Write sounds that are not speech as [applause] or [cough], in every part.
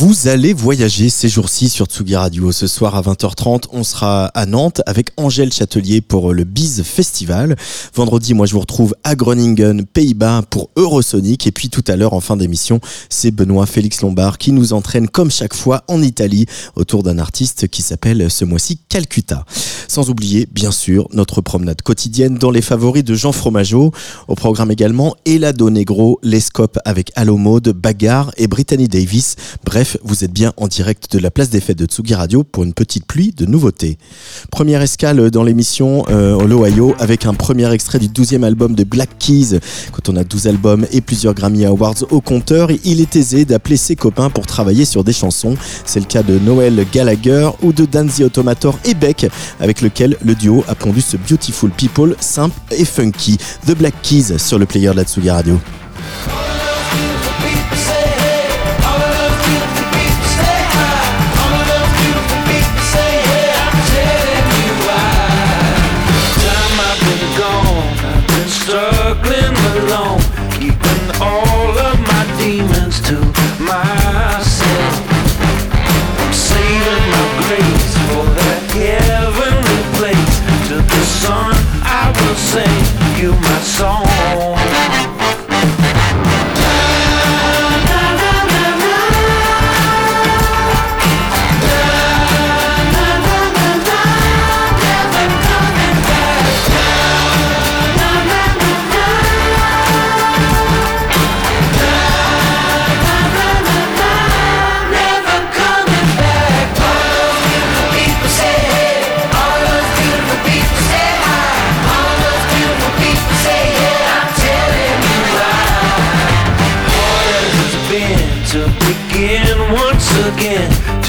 Vous allez voyager ces jours-ci sur Tsugi Radio. Ce soir à 20h30, on sera à Nantes avec Angèle Châtelier pour le Biz Festival. Vendredi, moi je vous retrouve à Groningen, Pays-Bas pour Eurosonic. Et puis tout à l'heure, en fin d'émission, c'est Benoît Félix Lombard qui nous entraîne comme chaque fois en Italie autour d'un artiste qui s'appelle ce mois-ci Calcutta. Sans oublier, bien sûr, notre promenade quotidienne dans les favoris de Jean Fromageau. Au programme également Elado Negro, Les avec Allo Mode, Bagarre et Brittany Davis. Bref, vous êtes bien en direct de la place des fêtes de Tsugi Radio pour une petite pluie de nouveautés. Première escale dans l'émission euh, l'Ohio avec un premier extrait du 12e album de Black Keys. Quand on a 12 albums et plusieurs Grammy Awards au compteur, il est aisé d'appeler ses copains pour travailler sur des chansons. C'est le cas de Noel Gallagher ou de Danzy Automator et Beck avec lequel le duo a pondu ce Beautiful People simple et funky. The Black Keys sur le player de la Tsugi Radio. Struggling alone,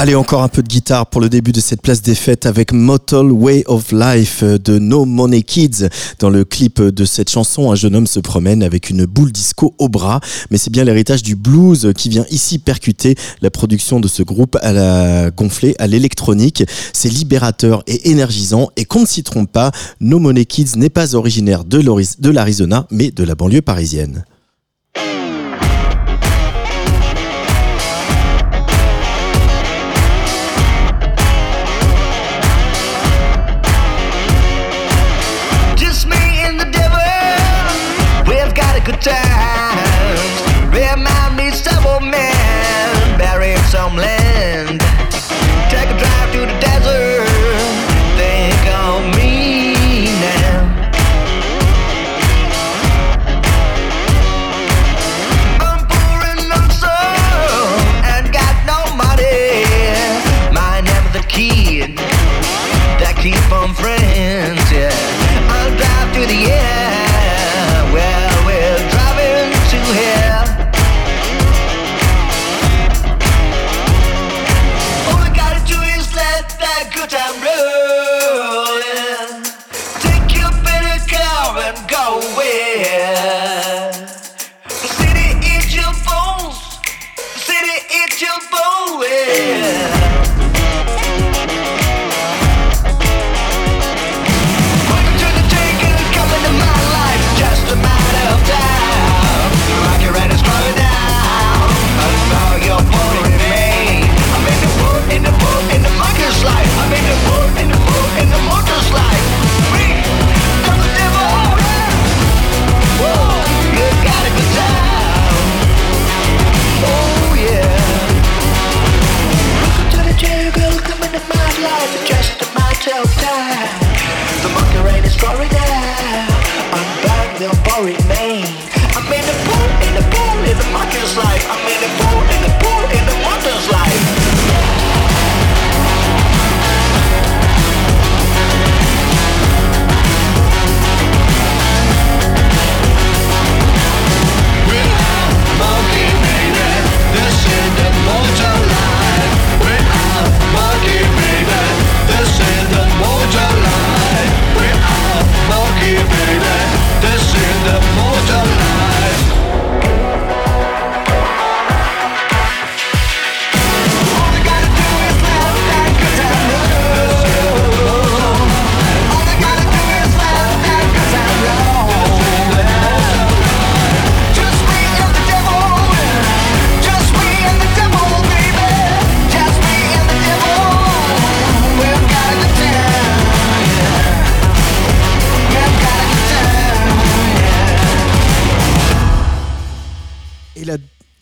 Allez, encore un peu de guitare pour le début de cette place des fêtes avec Motel Way of Life de No Money Kids. Dans le clip de cette chanson, un jeune homme se promène avec une boule disco au bras, mais c'est bien l'héritage du blues qui vient ici percuter la production de ce groupe à la gonflée à l'électronique. C'est libérateur et énergisant et qu'on ne s'y trompe pas, No Money Kids n'est pas originaire de l'Arizona, mais de la banlieue parisienne.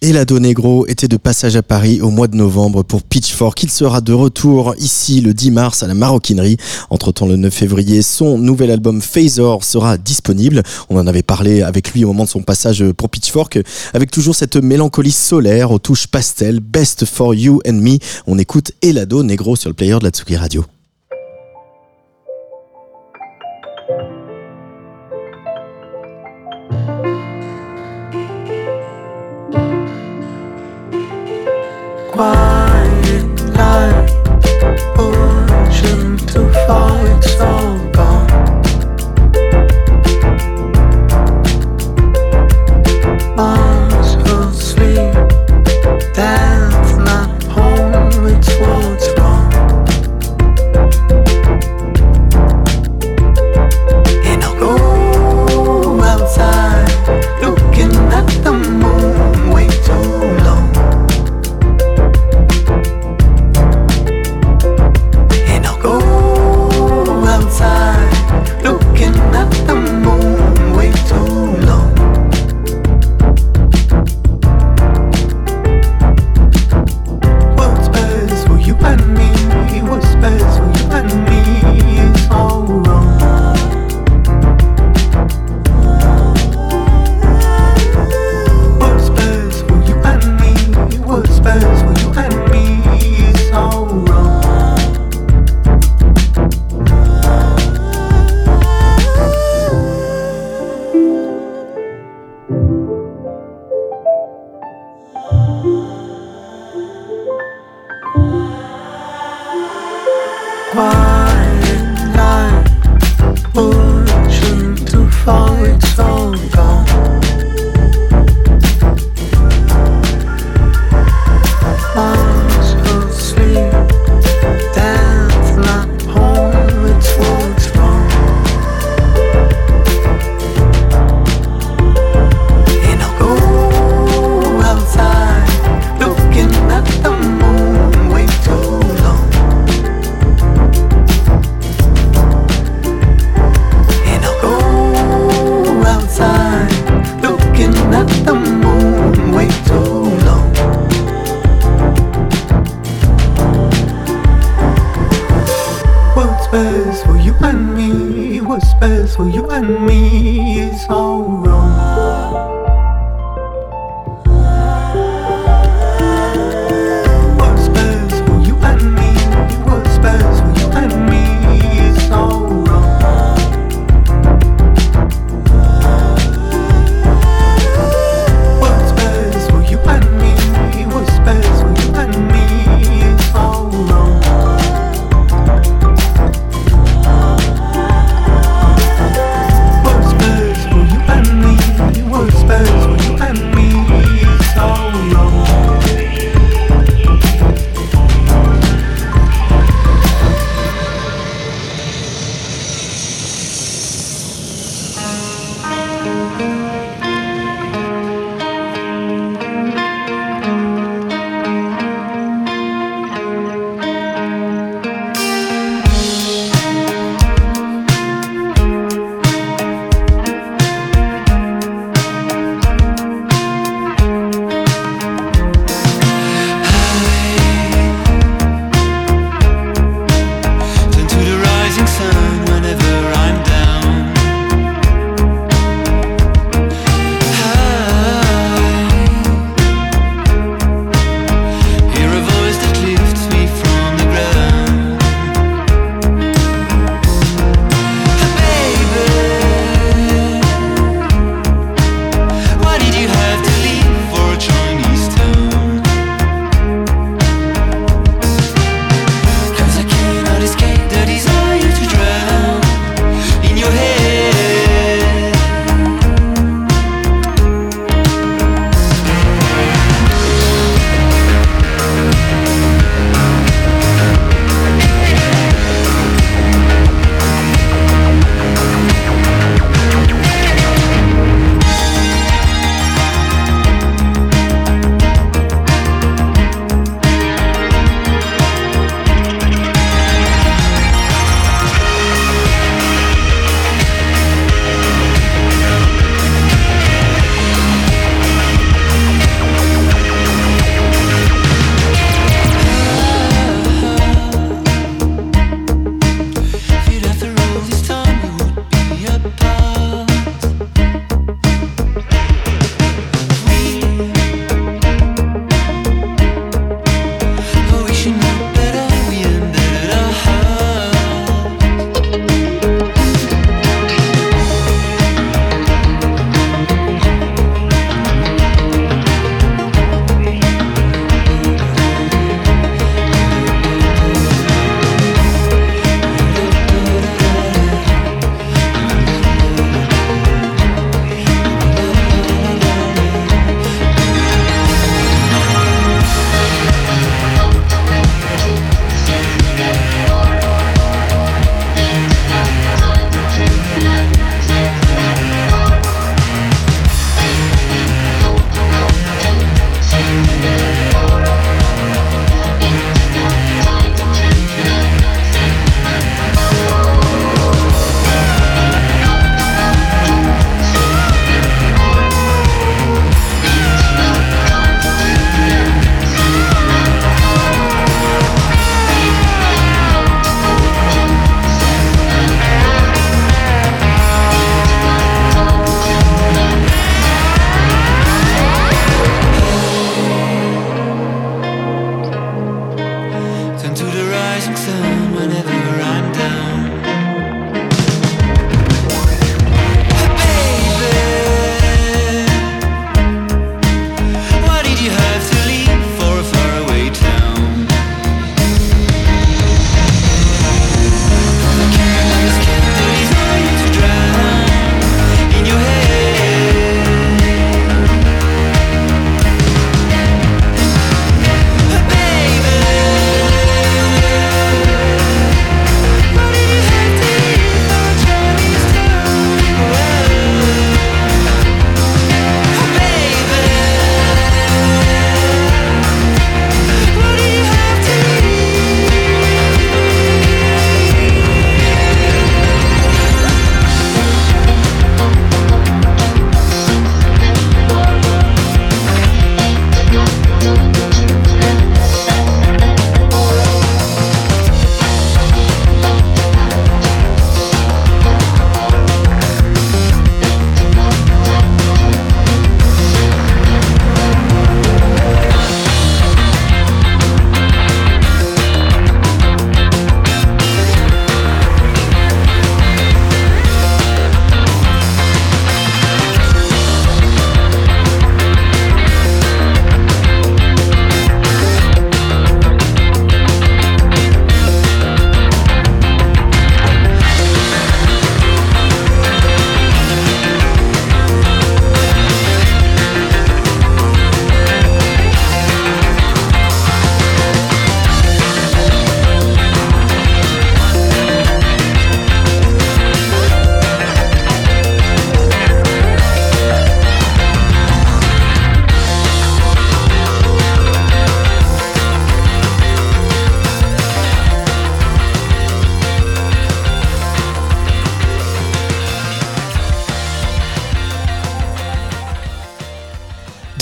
et la Negro était de passage à Paris au mois de novembre pour Pitchfork. Il sera de retour ici le 10 mars à la Maroquinerie. Entre temps, le 9 février, son nouvel album Phasor sera disponible. On en avait parlé avec lui au moment de son passage pour Pitchfork, avec toujours cette mélancolie solaire aux touches pastel, best for you and me. On écoute Elado Negro sur le player de la Tsugi Radio. why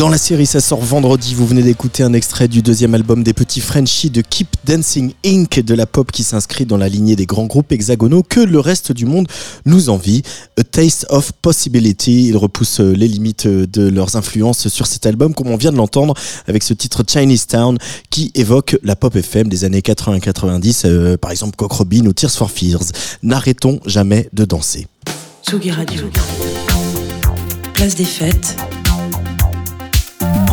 Dans la série, ça sort vendredi. Vous venez d'écouter un extrait du deuxième album des Petits Frenchies de Keep Dancing Inc. de la pop qui s'inscrit dans la lignée des grands groupes hexagonaux que le reste du monde nous envie. A Taste of Possibility. Ils repoussent euh, les limites euh, de leurs influences sur cet album, comme on vient de l'entendre avec ce titre Chinese Town qui évoque la pop FM des années 80-90, euh, par exemple Cock Robin ou Tears for Fears. N'arrêtons jamais de danser. Tsugi Radio. Place des fêtes.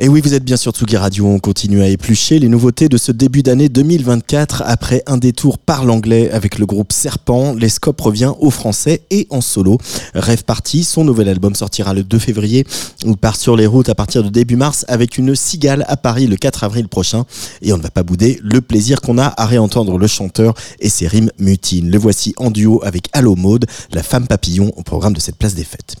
Et oui, vous êtes bien sur Tsugi Radio, on continue à éplucher les nouveautés de ce début d'année 2024 après un détour par l'anglais avec le groupe Serpent. L'escope revient au français et en solo. Rêve Party, son nouvel album sortira le 2 février. Il part sur les routes à partir de début mars avec une cigale à Paris le 4 avril prochain. Et on ne va pas bouder le plaisir qu'on a à réentendre le chanteur et ses rimes mutines. Le voici en duo avec Allo Maude, la femme papillon au programme de cette place des fêtes.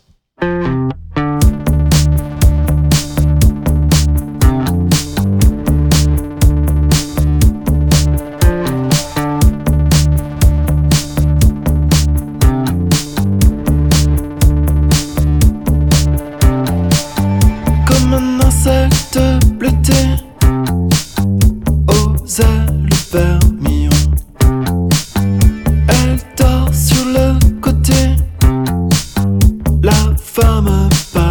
Aux ailes vermillon. Elle dort sur le côté, la femme papillon.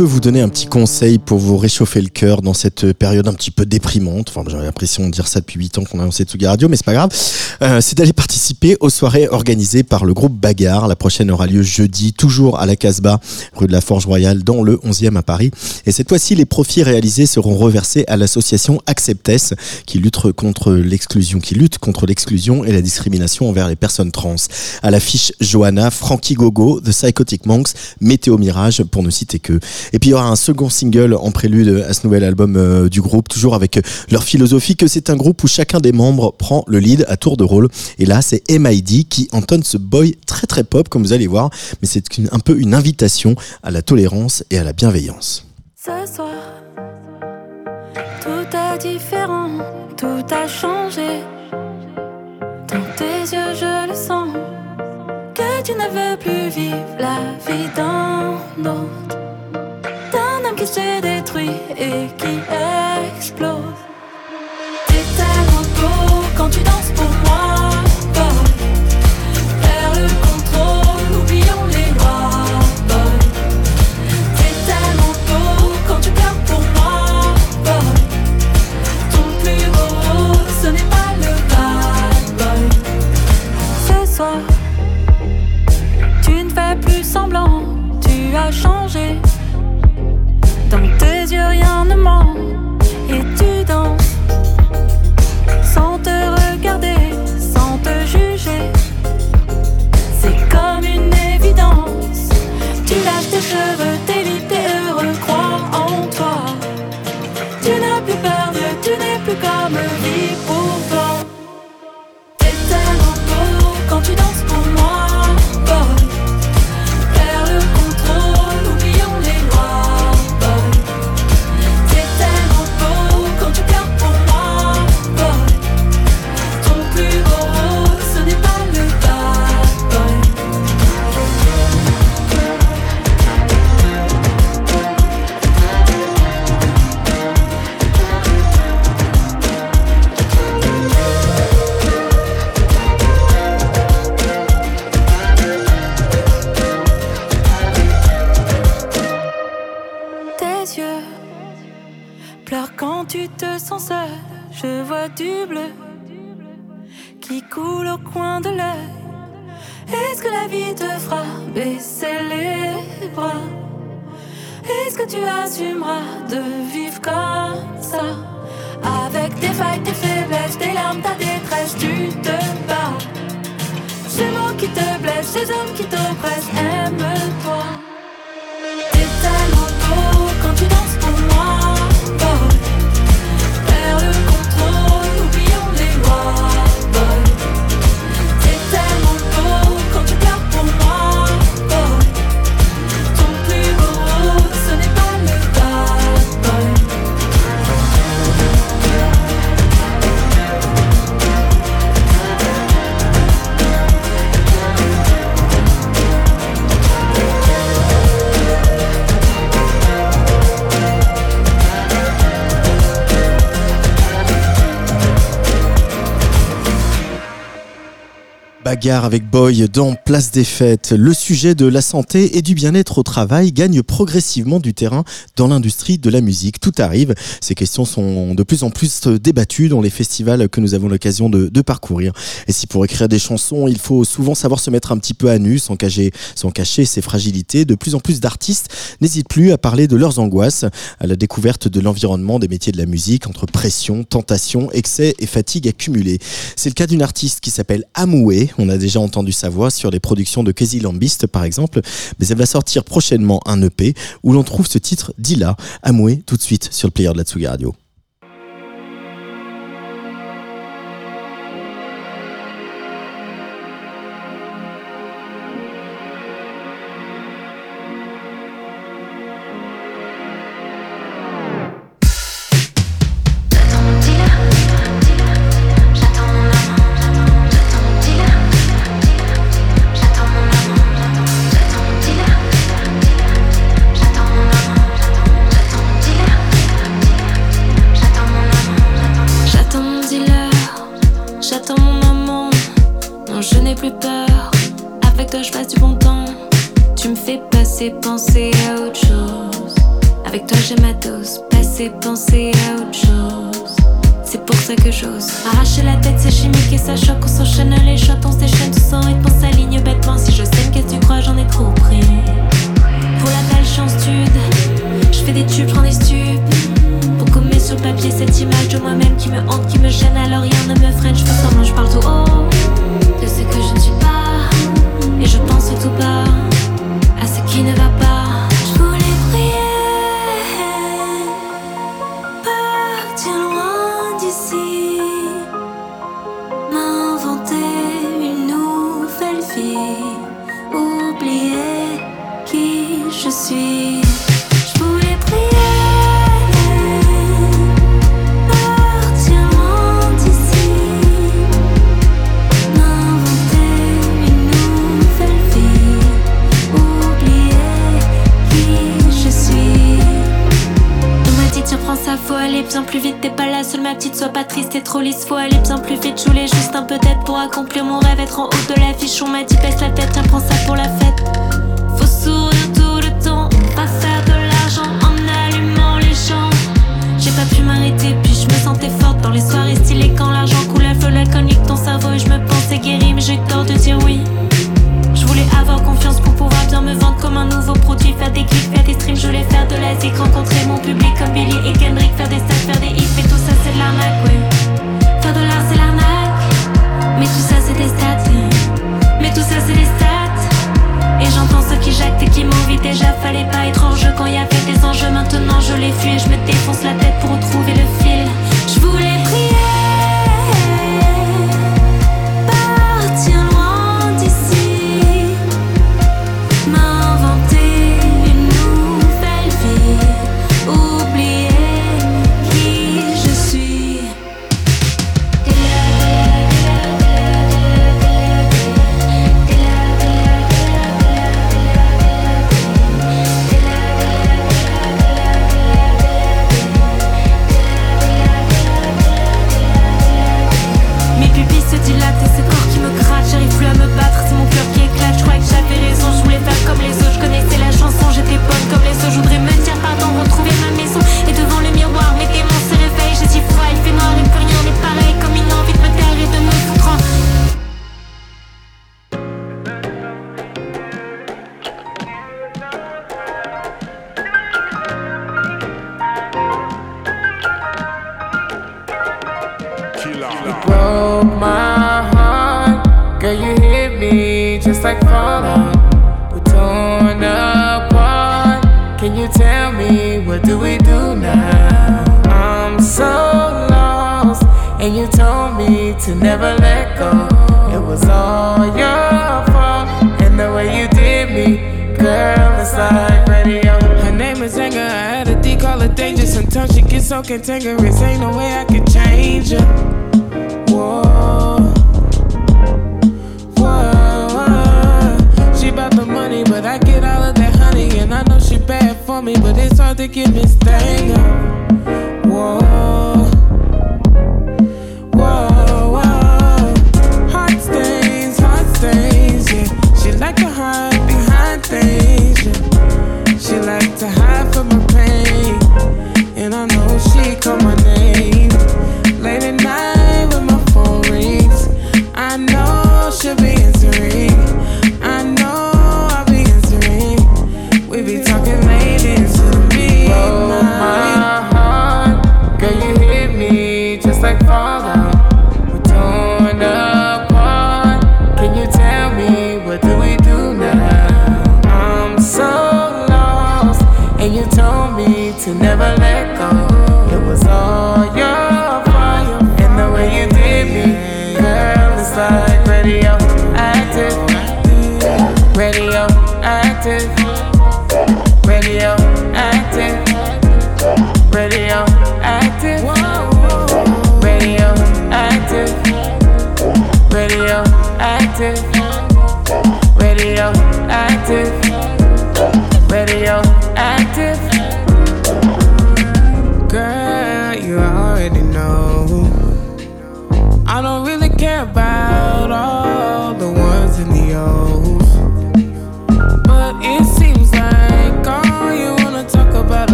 Peux vous donner un petit conseil pour vous réchauffer le cœur dans cette période un petit peu déprimante, enfin j'ai l'impression de dire ça depuis 8 ans qu'on a lancé Tsugi Radio, mais c'est pas grave, euh, c'est d'aller participer aux soirées organisées par le groupe Bagarre. La prochaine aura lieu jeudi, toujours à la Casbah, rue de la Forge Royale, dans le 11e à Paris. Et cette fois-ci, les profits réalisés seront reversés à l'association Acceptes, qui lutte contre l'exclusion, qui lutte contre l'exclusion et la discrimination envers les personnes trans. À l'affiche Johanna, Frankie Gogo, The Psychotic Monks, Météo Mirage, pour ne citer que. Et puis il y aura un second single en prélude à ce nouvel album euh, du groupe, toujours avec euh, leur philosophie que c'est un groupe où chacun des membres prend le lead à tour de rôle. Et là, c'est MID qui entonne ce boy très très pop, comme vous allez voir, mais c'est un peu une invitation à la tolérance et à la bienveillance. Ce soir, tout est différent, tout a changé. Dans tes yeux, je le sens, que tu ne veux plus vivre la vie d'un. Qui se détruit et qui explose. T'es tellement beau quand tu danses pour moi. Perds le contrôle, oublions les lois, boy. T'es tellement beau quand tu pleures pour moi, boy. Ton plus beau ce n'est pas le bad boy. Ce soir, rien ne ment et tu danses sans te regarder, sans te juger. C'est comme une évidence. Tu lâches tes cheveux, du bleu qui coule au coin de l'œil. Est-ce que la vie te fera baisser les bras? Est-ce que tu assumeras de vivre comme ça? Avec tes failles, tes faiblesses, tes larmes, ta détresse, tu te bats. Ces mots qui te blessent, ces hommes qui t'oppressent, aime-toi. Bagarre avec Boy dans Place des Fêtes. Le sujet de la santé et du bien-être au travail gagne progressivement du terrain dans l'industrie de la musique. Tout arrive. Ces questions sont de plus en plus débattues dans les festivals que nous avons l'occasion de, de parcourir. Et si pour écrire des chansons, il faut souvent savoir se mettre un petit peu à nu sans cacher, sans cacher ses fragilités, de plus en plus d'artistes n'hésitent plus à parler de leurs angoisses, à la découverte de l'environnement des métiers de la musique entre pression, tentation, excès et fatigue accumulée. C'est le cas d'une artiste qui s'appelle Amoué on a déjà entendu sa voix sur les productions de Casey Lambist, par exemple, mais elle va sortir prochainement un EP où l'on trouve ce titre Dila, Amoué, tout de suite sur le player de la Tsugi Radio. J'ai ma dose. Passer, penser à autre chose. C'est pour ça que j'ose. Arracher la tête, c'est chimique et ça choque. On s'enchaîne les shots, on se déchaîne tout sans rythme. On s'aligne bêtement. Si je sais qu'est-ce que tu crois, j'en ai trop pris. Pour la en stud. Je fais des tubes, prends des stupes. Sur le papier cette image de moi-même qui me hante, qui me gêne, alors rien ne me freine. Je fais semblant, je parle tout haut de ce que je ne suis pas. Et je pense tout bas à ce qui ne va pas. Seule ma petite, sois pas triste, t'es trop lisse, faut aller bien plus vite, je voulais juste un peu d'aide pour accomplir mon rêve, être en haut de l'affiche, on m'a dit baisse la tête, tiens prends ça pour la fête. Faut sourire tout le temps, pas faire de l'argent en allumant les champs. J'ai pas pu m'arrêter, puis je me sentais forte dans les soirées stylées quand l'argent coule à feu, l'alcool nique ton cerveau et je me pensais guérie, mais j'ai tort de dire oui. Avoir confiance pour pouvoir bien me vendre comme un nouveau produit, faire des clips, faire des streams, je voulais faire de la rencontrer mon public comme Billy et Kendrick, faire des stats, faire des hits, mais tout ça c'est de l'arnaque, oui. Faire de l'art c'est l'arnaque, mais tout ça c'est des stats, mais tout ça c'est des stats. Et j'entends ceux qui jactent et qui m'envient déjà Fallait pas être hors jeu. Quand y avait des enjeux Maintenant je les fuis. Et je me défonce la tête pour retrouver le fil take a risk.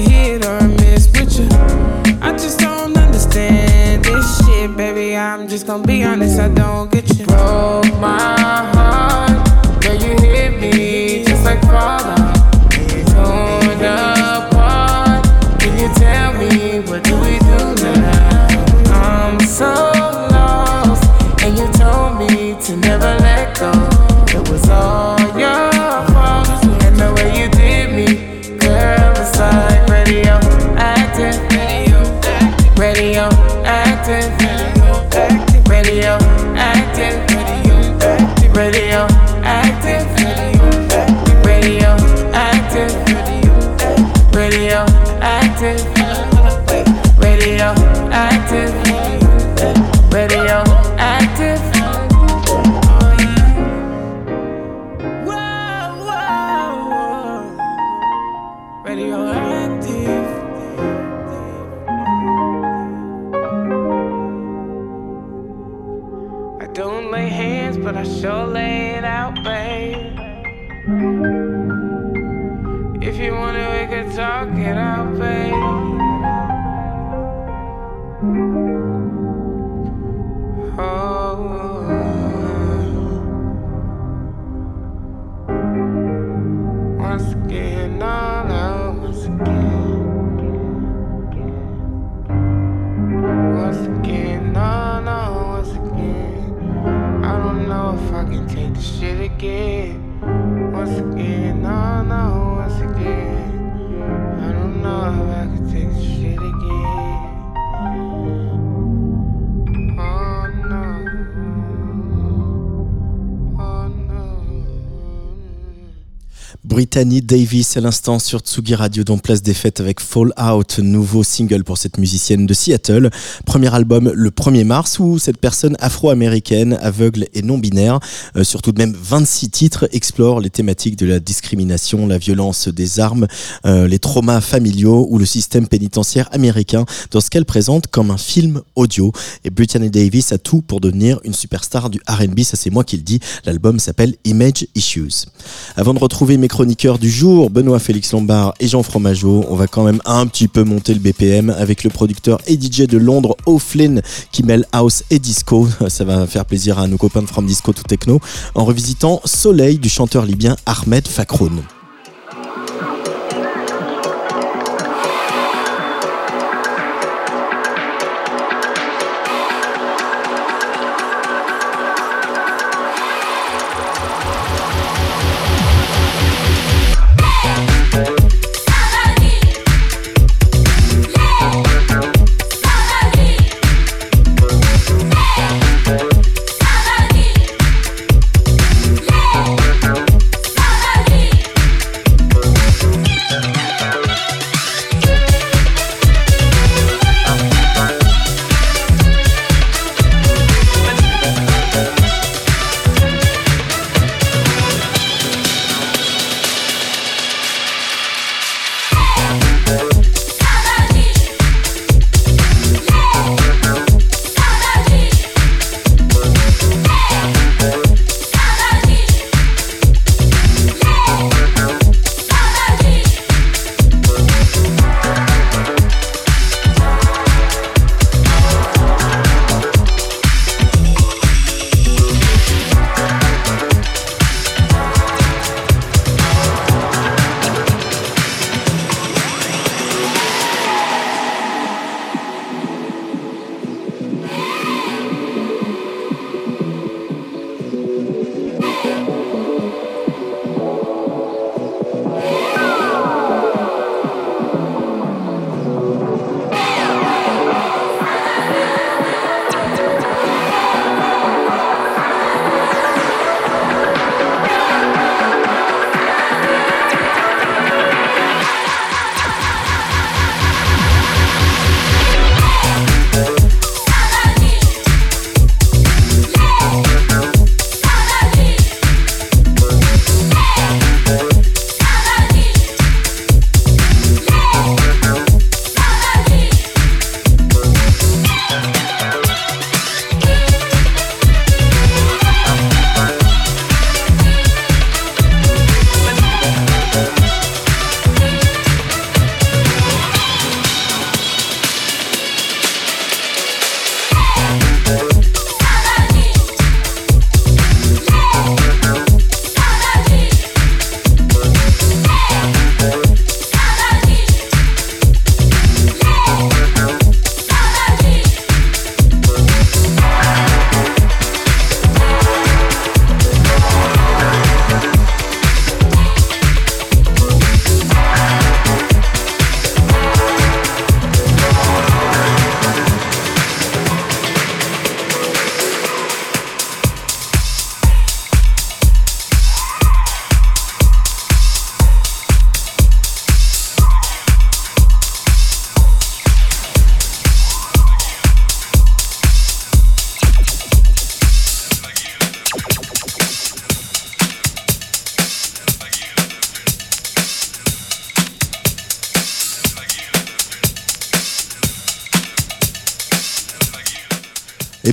Hit or miss with you. I just don't understand this shit, baby. I'm just gonna be honest, I don't get you. Broke my heart, girl, you hit me just like fallout. Torn apart. Can you tell me what do we do now? I'm so lost, and you told me to never let go. Brittany Davis à l'instant sur Tsugi Radio dans Place des Fêtes avec Fallout, nouveau single pour cette musicienne de Seattle. Premier album le 1er mars où cette personne afro-américaine, aveugle et non-binaire, euh, sur tout de même 26 titres, explore les thématiques de la discrimination, la violence des armes, euh, les traumas familiaux ou le système pénitentiaire américain dans ce qu'elle présente comme un film audio. Et Brittany Davis a tout pour devenir une superstar du R&B, ça c'est moi qui le dis. L'album s'appelle Image Issues. Avant de retrouver mes du jour, Benoît Félix Lombard et Jean Fromageau, on va quand même un petit peu monter le BPM avec le producteur et DJ de Londres, O'Flynn, qui mêle house et disco. [laughs] Ça va faire plaisir à nos copains de From Disco to Techno, en revisitant Soleil du chanteur libyen Ahmed Fakroun.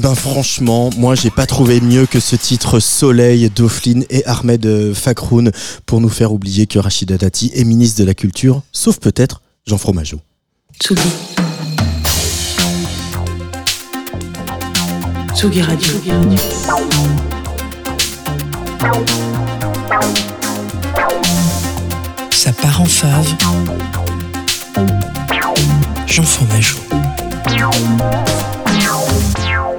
Ben franchement, moi j'ai pas trouvé mieux que ce titre Soleil d'Oflin et Ahmed Fakroun pour nous faire oublier que Rachida Dati est ministre de la Culture, sauf peut-être Jean Fromageau. Tsugi. Tsugi Radio. Ça part en fave. Jean Fromageau.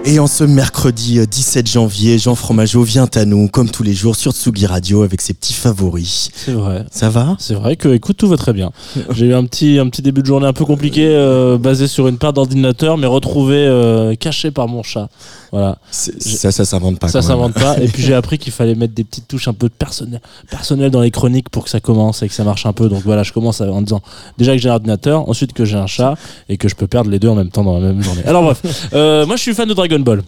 Et en ce mercredi euh, 17 janvier, Jean Fromageau vient à nous, comme tous les jours, sur Tsugi Radio avec ses petits favoris. C'est vrai. Ça va? C'est vrai que, écoute, tout va très bien. J'ai eu un petit, un petit début de journée un peu compliqué, euh, basé sur une paire d'ordinateurs, mais retrouvé euh, caché par mon chat. Voilà. Ça, ça s'invente pas. ça s'invente pas. Et puis j'ai [laughs] appris qu'il fallait mettre des petites touches un peu personnelles, personnelles dans les chroniques pour que ça commence et que ça marche un peu. Donc voilà, je commence en disant déjà que j'ai un ordinateur, ensuite que j'ai un chat et que je peux perdre les deux en même temps dans la même journée. Alors bref, euh, moi je suis fan de Dragon Ball.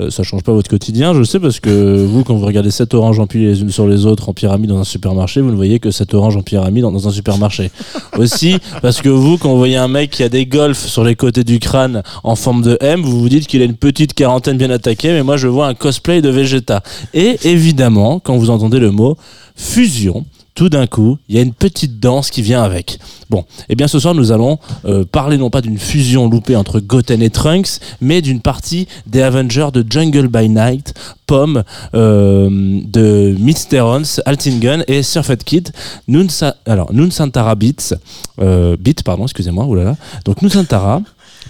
Euh, ça change pas votre quotidien, je sais, parce que vous, quand vous regardez 7 oranges empilées les unes sur les autres en pyramide dans un supermarché, vous ne voyez que 7 oranges en pyramide dans, dans un supermarché. [laughs] Aussi, parce que vous, quand vous voyez un mec qui a des golfs sur les côtés du crâne en forme de M, vous vous dites qu'il a une petite quarantaine bien attaquée, mais moi je vois un cosplay de Vegeta. Et évidemment, quand vous entendez le mot fusion, tout d'un coup, il y a une petite danse qui vient avec. Bon, eh bien ce soir nous allons euh, parler non pas d'une fusion loupée entre Goten et Trunks, mais d'une partie des Avengers de Jungle by Night, Pomme, euh, de Midsterons, Altingen et Surfed Kid. Nunsa, alors Beats, euh, Beat, pardon, excusez-moi, oulala. Donc Nunsantara,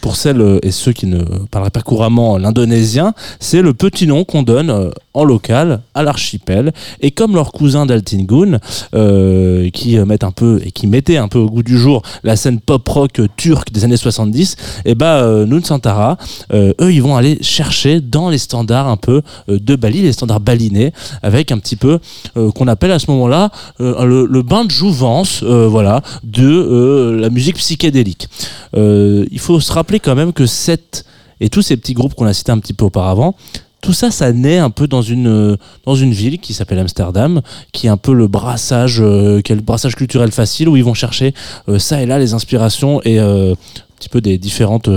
pour celles euh, et ceux qui ne parleraient pas couramment l'indonésien, c'est le petit nom qu'on donne euh, en local à l'archipel. Et comme leurs cousins d'Altingun, euh, qui euh, mettent un peu et qui mettaient un peu au goût du jour la scène pop rock turque des années 70, et bah Nun Santara, euh, eux ils vont aller chercher dans les standards un peu de Bali, les standards balinais, avec un petit peu qu'on appelle à ce moment-là le, le bain de jouvence, voilà, de la musique psychédélique. Il faut se rappeler quand même que cette et tous ces petits groupes qu'on a cités un petit peu auparavant, tout ça, ça naît un peu dans une, euh, dans une ville qui s'appelle Amsterdam, qui est un peu le brassage, euh, le brassage culturel facile où ils vont chercher euh, ça et là les inspirations et un petit peu des différentes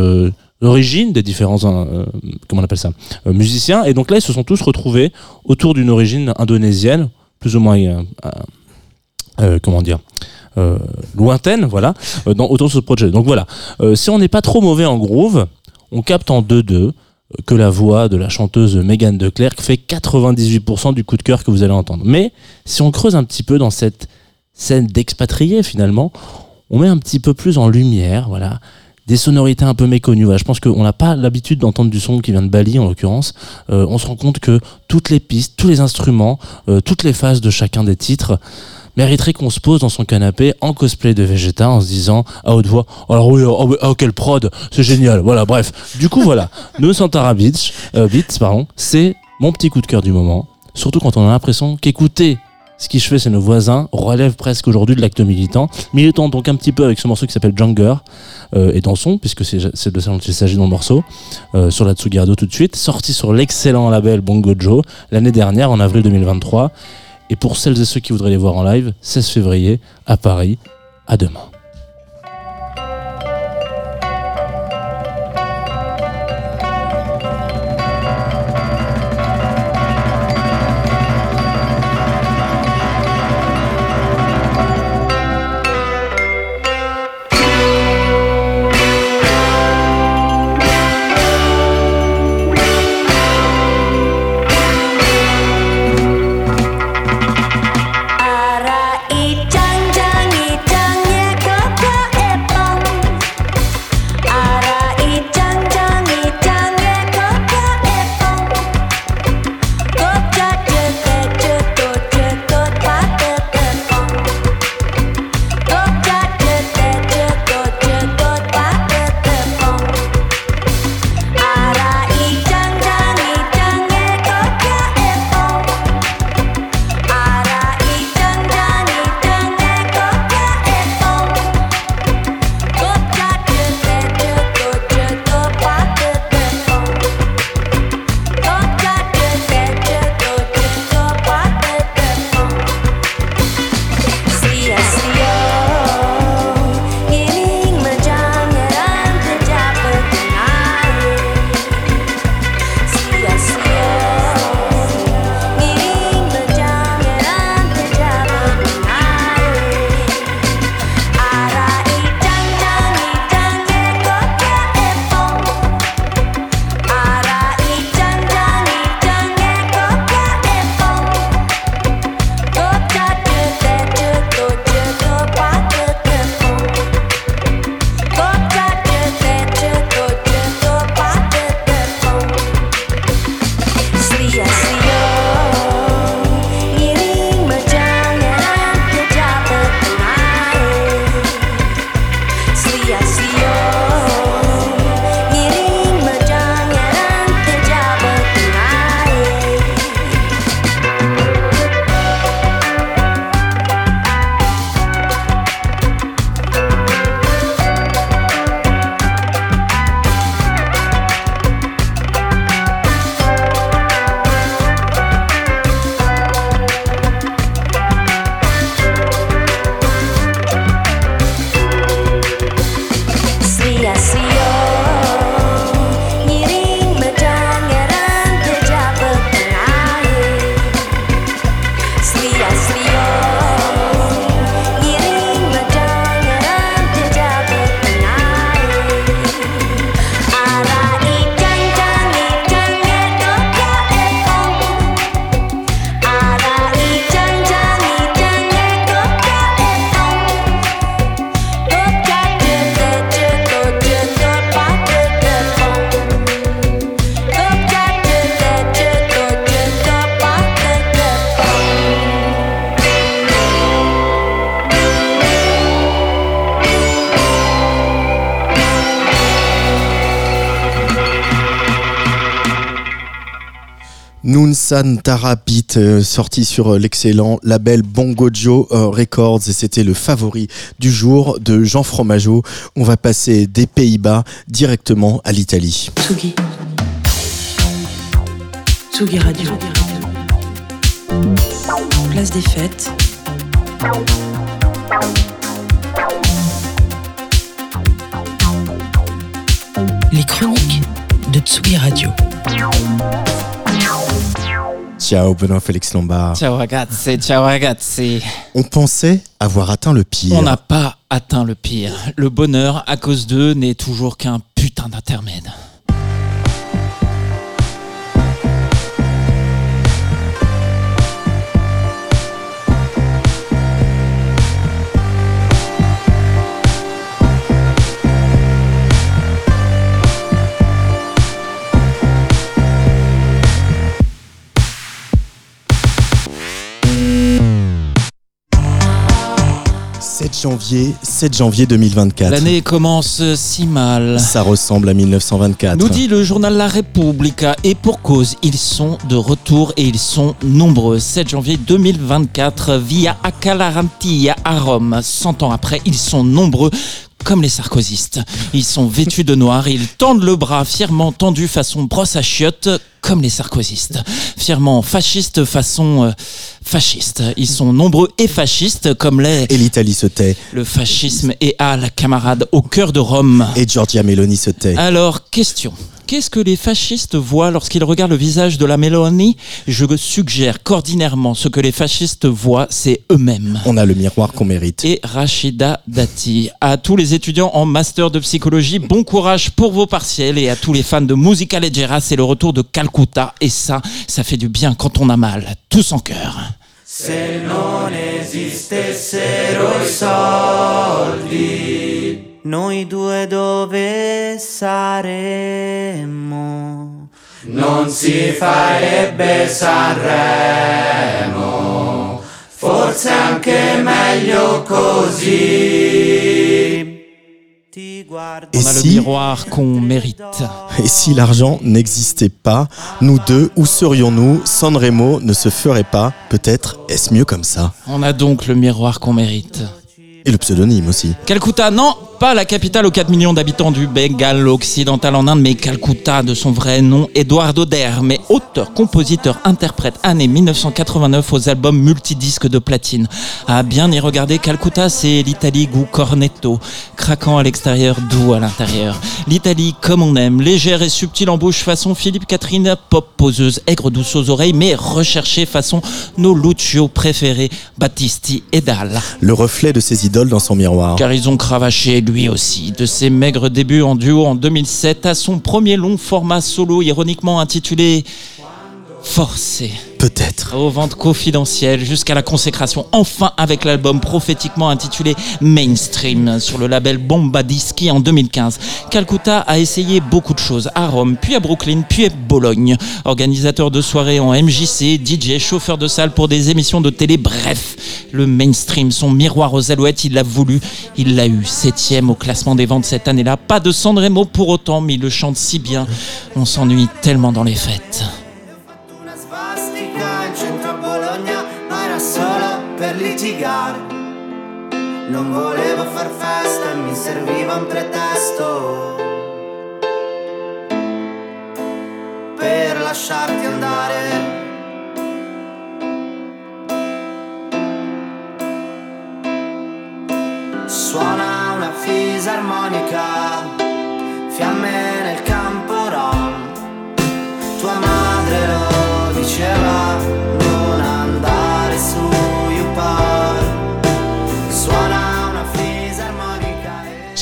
origines, des différents, comment on appelle ça, musiciens. Et donc là, ils se sont tous retrouvés autour d'une origine indonésienne, plus ou moins, comment dire, lointaine, voilà, euh, dans, autour de ce projet. Donc voilà, Euh, si on n'est pas trop mauvais en groove, on capte en 2-2 que la voix de la chanteuse Megan de Klerk fait 98% du coup de cœur que vous allez entendre. Mais si on creuse un petit peu dans cette scène d'expatriés finalement, on met un petit peu plus en lumière, voilà, des sonorités un peu méconnues. Voilà, je pense qu'on n'a pas l'habitude d'entendre du son qui vient de Bali en l'occurrence. Euh, on se rend compte que toutes les pistes, tous les instruments, euh, toutes les phases de chacun des titres mériterait qu'on se pose dans son canapé en cosplay de Vegeta en se disant à haute voix alors oui oh, oui, oh, quel prod c'est génial voilà bref. Du coup voilà. [laughs] Nous Santara Beach euh, Beats pardon c'est mon petit coup de cœur du moment. Surtout quand on a l'impression qu'écouter ce qui je fais c'est nos voisins relève presque aujourd'hui de l'acte militant. Militant donc un petit peu avec ce morceau qui s'appelle Junger euh, et dansons puisque c'est c'est de ça dont il s'agit dans le morceau euh, sur la Tsugi Radio tout de suite sorti sur l'excellent label Bongo Joe l'année dernière en avril 2023 et pour celles et ceux qui voudraient les voir en live, 16 février à Paris. À demain. Noonsan Tara Beat, euh, sorti sur euh, l'excellent label Bongo Joe euh, Records et c'était le favori du jour de Jean Fromageau. On va passer des Pays-Bas directement à l'Italie. Tsugi. Tsugi Radio. Place des fêtes. Les chroniques de Tsugi Radio. Ciao Benoît Félix Lombard. Ciao ragazzi, ciao ragazzi. On pensait avoir atteint le pire. On n'a pas atteint le pire. Le bonheur, à cause d'eux, n'est toujours qu'un putain d'intermède. « janvier, 7 janvier 2024. L'année commence si mal. Ça ressemble à 1924. Nous dit le journal La Repubblica et pour cause, ils sont de retour et ils sont nombreux. 7 janvier 2024, via Acalarantia à Rome. 100 ans après, ils sont nombreux comme les sarkozystes. Ils sont vêtus de noir et ils tendent le bras fièrement tendu façon brosse à chiottes comme les sarkozystes. Fièrement fascistes façon euh, fasciste. Ils sont nombreux et fascistes comme les... Et l'Italie se tait. Le fascisme est à la camarade au cœur de Rome. Et Giorgia Meloni se tait. Alors, question. Qu'est-ce que les fascistes voient lorsqu'ils regardent le visage de la Meloni Je suggère qu'ordinairement, ce que les fascistes voient, c'est eux-mêmes. On a le miroir qu'on mérite. Et Rachida Dati. À tous les étudiants en master de psychologie, bon courage pour vos partiels. Et à tous les fans de musica leggera, c'est le retour de Calcutta. Et ça, ça fait du bien quand on a mal. Tous en cœur. Se non esistessero i soldi, Noi due dove saremmo? non si farebbe Sanremo. Forse anche meglio così. Et On a le si, miroir qu'on mérite. et si l'argent n'existait pas, nous deux, où serions-nous? Sanremo ne se ferait pas. Peut-être est-ce mieux comme ça? On a donc le miroir qu'on mérite. Et le pseudonyme aussi. Calcutta, non, pas la capitale aux 4 millions d'habitants du Bengale occidental en Inde, mais Calcutta de son vrai nom, Eduardo Derme, auteur, compositeur, interprète, année 1989 aux albums multidisques de platine. À bien y regarder, Calcutta, c'est l'Italie goût cornetto, craquant à l'extérieur, doux à l'intérieur. L'Italie comme on aime, légère et subtile en bouche façon Philippe Catherine, pop poseuse, aigre douce aux oreilles, mais recherchée façon nos Lucio préférés, Battisti et Dalla. Le reflet de ses dans son miroir. Car ils ont cravaché lui aussi, de ses maigres débuts en duo en 2007 à son premier long format solo ironiquement intitulé Forcé. Peut-être. Aux ventes confidentielles jusqu'à la consécration, enfin avec l'album prophétiquement intitulé Mainstream sur le label Bomba Dischi en 2015. Calcutta a essayé beaucoup de choses à Rome, puis à Brooklyn, puis à Bologne. Organisateur de soirées en MJC, DJ, chauffeur de salle pour des émissions de télé, bref, le mainstream, son miroir aux alouettes, il l'a voulu, il l'a eu. Septième au classement des ventes cette année-là. Pas de Sanremo pour autant, mais il le chante si bien. On s'ennuie tellement dans les fêtes. Litigare. Non volevo far festa e mi serviva un pretesto per lasciarti andare. Suona una fisarmonica, fiamme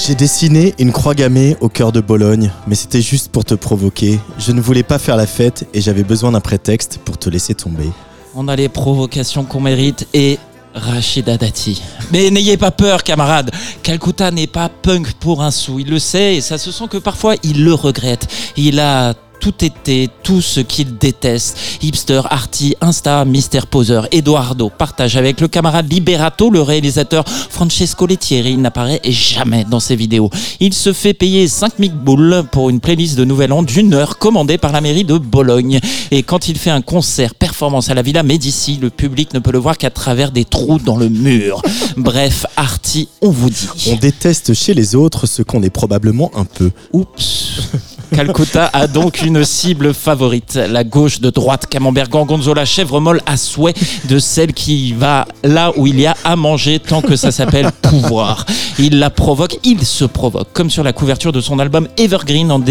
J'ai dessiné une croix gammée au cœur de Bologne, mais c'était juste pour te provoquer. Je ne voulais pas faire la fête et j'avais besoin d'un prétexte pour te laisser tomber. On a les provocations qu'on mérite et Rachida Dati. Mais n'ayez pas peur, camarades. Calcutta n'est pas punk pour un sou. Il le sait et ça se sent que parfois il le regrette. Il a tout été tout ce qu'il déteste. Hipster, arty, insta, mystère poseur. Eduardo partage avec le camarade Liberato, le réalisateur Francesco Lettieri. Il n'apparaît jamais dans ses vidéos. Il se fait payer 5000 boules pour une playlist de Nouvel An d'une heure commandée par la mairie de Bologne. Et quand il fait un concert performance à la Villa Médici, le public ne peut le voir qu'à travers des trous dans le mur. [laughs] Bref, Arty, on vous dit. On déteste chez les autres ce qu'on est probablement un peu. Oups. [laughs] Calcutta a donc une cible favorite, la gauche de droite, Camembert Gorgonzola, chèvre molle à souhait de celle qui va là où il y a à manger tant que ça s'appelle pouvoir. Il la provoque, il se provoque, comme sur la couverture de son album Evergreen en,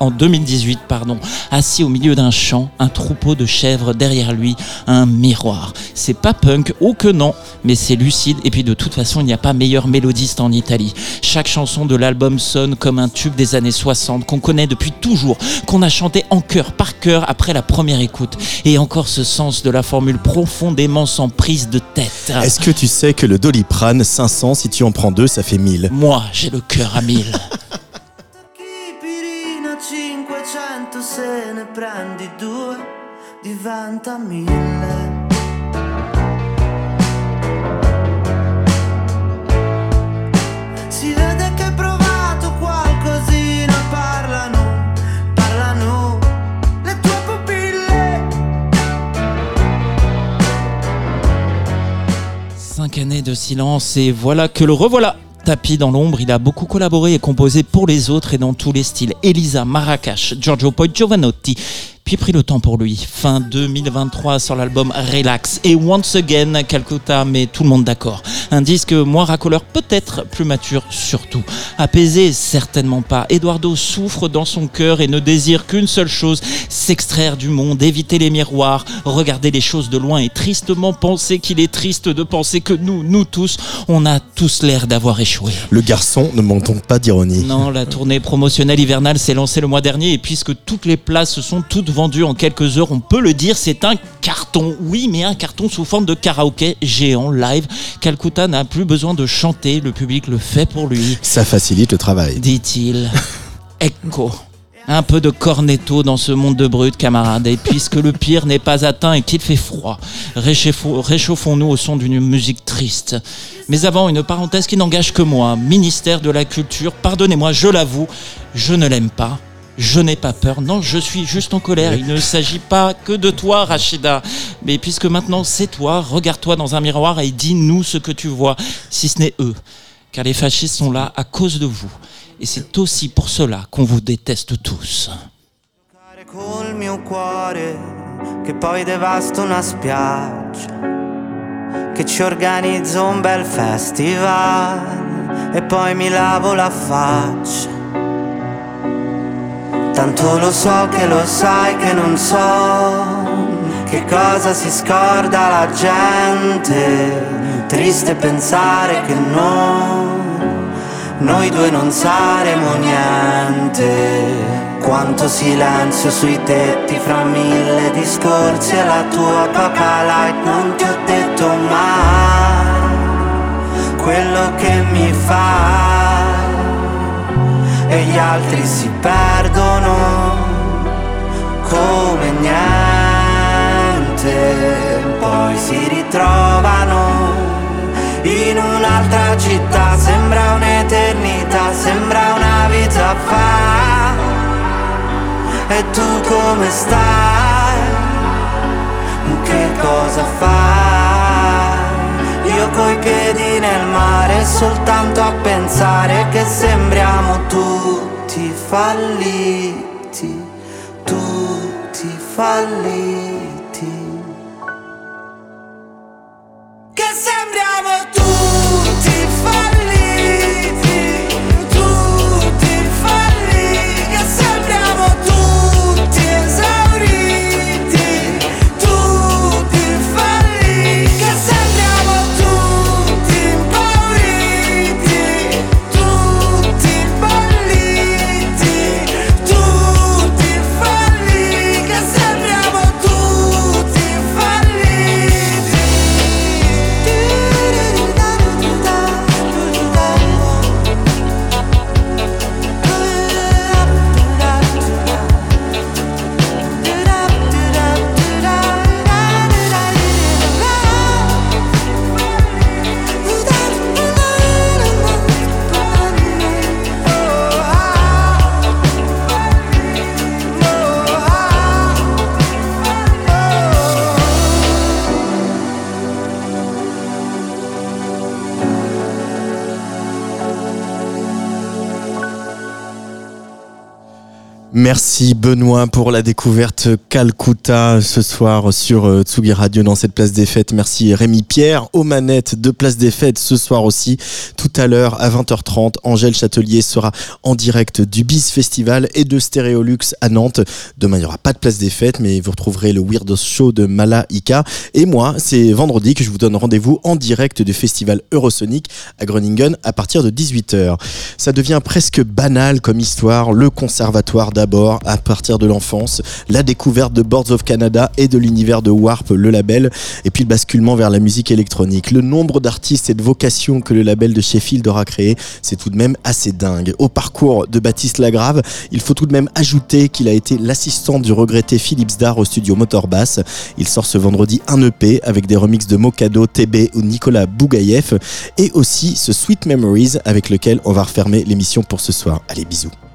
en 2018, pardon. Assis au milieu d'un champ, un troupeau de chèvres derrière lui, un miroir. C'est pas punk, oh que non, mais c'est lucide et puis de toute façon il n'y a pas meilleur mélodiste en Italie. Chaque chanson de l'album sonne comme un tube des années 60 qu'on connaît depuis toujours, qu'on a chanté en chœur par cœur après la première écoute. Et encore ce sens de la formule profondément sans prise de tête. Est-ce que tu sais que le Doliprane 500, si tu en prends deux, ça fait 1000 Moi, j'ai le cœur à mille. [laughs] Pirina 500 se ne prendi due diventa mille. Cinq années de silence et voilà que le revoilà. Tapis dans l'ombre, il a beaucoup collaboré et composé pour les autres et dans tous les styles. Elisa, Marrakech, Giorgio Poi Giovanotti. Puis pris le temps pour lui. Fin 2023 sur l'album Relax. Et Once Again, Calcutta met tout le monde d'accord. Un disque moins racoleur, peut-être plus mature surtout. Apaisé, certainement pas. Eduardo souffre dans son cœur et ne désire qu'une seule chose, s'extraire du monde, éviter les miroirs, regarder les choses de loin et tristement penser qu'il est triste de penser que nous, nous tous, on a tous l'air d'avoir échoué. Le garçon ne donc pas d'ironie. Non, la tournée promotionnelle hivernale s'est lancée le mois dernier et puisque toutes les places sont toutes vendues en quelques heures, on peut le dire, c'est un carton. Oui, mais un carton sous forme de karaoké géant live. Calcutta n'a plus besoin de chanter, le public le fait pour lui, Ça facilite le travail. dit-il. [laughs] Echo. Un peu de cornetto dans ce monde de brut, camarades. Et puisque le pire n'est pas atteint et qu'il fait froid, réchauffons- réchauffons-nous au son d'une musique triste. Mais avant, une parenthèse qui n'engage que moi. Ministère de la Culture, pardonnez-moi, je l'avoue, je ne l'aime pas. Je n'ai pas peur. Non, je suis juste en colère. Il ne s'agit pas que de toi, Rachida. Mais puisque maintenant c'est toi, regarde-toi dans un miroir et dis-nous ce que tu vois, si ce n'est eux. Car les fascistes sont là à cause de vous. Et c'est aussi pour cela qu'on vous déteste tous. Tanto lo so che lo sai che non so che cosa si scorda la gente. Triste pensare che noi, noi due non saremo niente. Quanto silenzio sui tetti fra mille discorsi e la tua light non ti ho detto mai quello che mi fai e gli altri si perdono come niente, poi si ritrovano in un'altra città, sembra un'eternità, sembra una vita fa. E tu come stai? Che cosa fai? Io coi piedi nel mare soltanto a pensare che sembriamo tutti falliti, tutti falliti. Che sembriamo tutti Merci Benoît pour la découverte Calcutta ce soir sur euh, Tsugi Radio dans cette place des fêtes. Merci Rémi Pierre aux manettes de place des fêtes ce soir aussi. Tout à l'heure à 20h30, Angèle Châtelier sera en direct du Bis Festival et de Stéréolux à Nantes. Demain il n'y aura pas de place des fêtes mais vous retrouverez le Weird Show de Malaika. Et moi c'est vendredi que je vous donne rendez-vous en direct du festival Eurosonic à Groningen à partir de 18h. Ça devient presque banal comme histoire. Le conservatoire d'abord à partir de l'enfance, la découverte de Boards of Canada et de l'univers de Warp, le label, et puis le basculement vers la musique électronique. Le nombre d'artistes et de vocations que le label de Sheffield aura créé, c'est tout de même assez dingue. Au parcours de Baptiste Lagrave, il faut tout de même ajouter qu'il a été l'assistant du regretté Philips Dar au studio Motorbass. Il sort ce vendredi un EP avec des remixes de Mokado, TB ou Nicolas Bougaïev et aussi ce Sweet Memories avec lequel on va refermer l'émission pour ce soir. Allez, bisous.